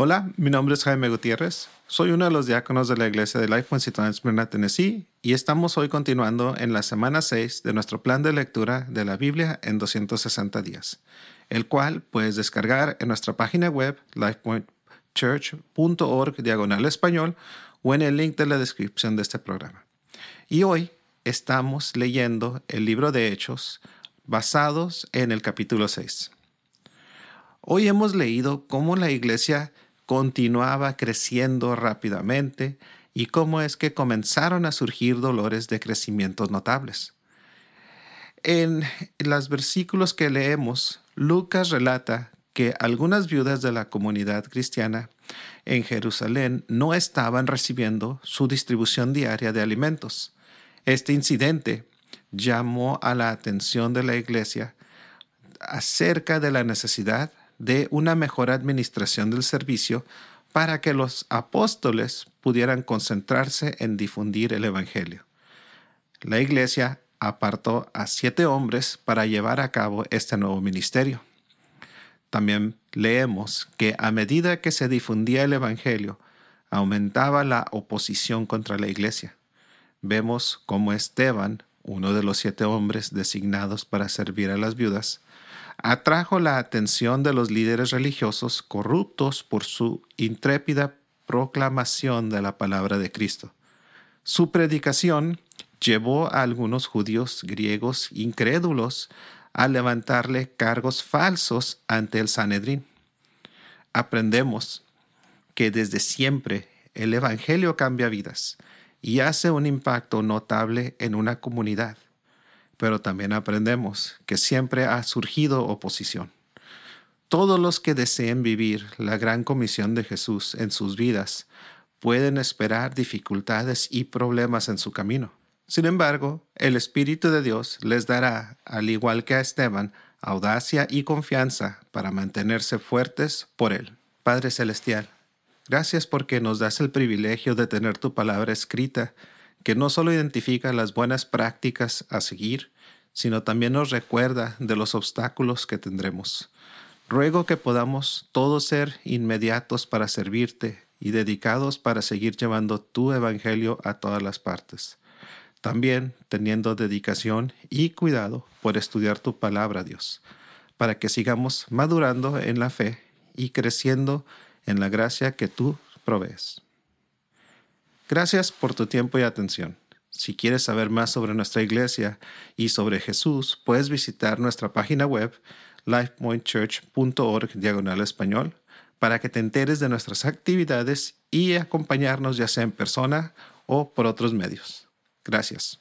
Hola, mi nombre es Jaime Gutiérrez. Soy uno de los diáconos de la iglesia de Life en Smyrna, Tennessee, y estamos hoy continuando en la semana 6 de nuestro plan de lectura de la Biblia en 260 días, el cual puedes descargar en nuestra página web lifepointchurch.org diagonal español o en el link de la descripción de este programa. Y hoy estamos leyendo el libro de Hechos basados en el capítulo 6. Hoy hemos leído cómo la iglesia continuaba creciendo rápidamente y cómo es que comenzaron a surgir dolores de crecimiento notables. En los versículos que leemos, Lucas relata que algunas viudas de la comunidad cristiana en Jerusalén no estaban recibiendo su distribución diaria de alimentos. Este incidente llamó a la atención de la iglesia acerca de la necesidad de una mejor administración del servicio para que los apóstoles pudieran concentrarse en difundir el Evangelio. La iglesia apartó a siete hombres para llevar a cabo este nuevo ministerio. También leemos que a medida que se difundía el Evangelio, aumentaba la oposición contra la iglesia. Vemos cómo Esteban, uno de los siete hombres designados para servir a las viudas, atrajo la atención de los líderes religiosos corruptos por su intrépida proclamación de la palabra de Cristo. Su predicación llevó a algunos judíos griegos incrédulos a levantarle cargos falsos ante el Sanedrín. Aprendemos que desde siempre el Evangelio cambia vidas y hace un impacto notable en una comunidad pero también aprendemos que siempre ha surgido oposición. Todos los que deseen vivir la gran comisión de Jesús en sus vidas pueden esperar dificultades y problemas en su camino. Sin embargo, el Espíritu de Dios les dará, al igual que a Esteban, audacia y confianza para mantenerse fuertes por Él. Padre Celestial, gracias porque nos das el privilegio de tener tu palabra escrita que no solo identifica las buenas prácticas a seguir, sino también nos recuerda de los obstáculos que tendremos. Ruego que podamos todos ser inmediatos para servirte y dedicados para seguir llevando tu evangelio a todas las partes. También teniendo dedicación y cuidado por estudiar tu palabra, Dios, para que sigamos madurando en la fe y creciendo en la gracia que tú provees. Gracias por tu tiempo y atención. Si quieres saber más sobre nuestra iglesia y sobre Jesús, puedes visitar nuestra página web lifepointchurch.org diagonal español para que te enteres de nuestras actividades y acompañarnos ya sea en persona o por otros medios. Gracias.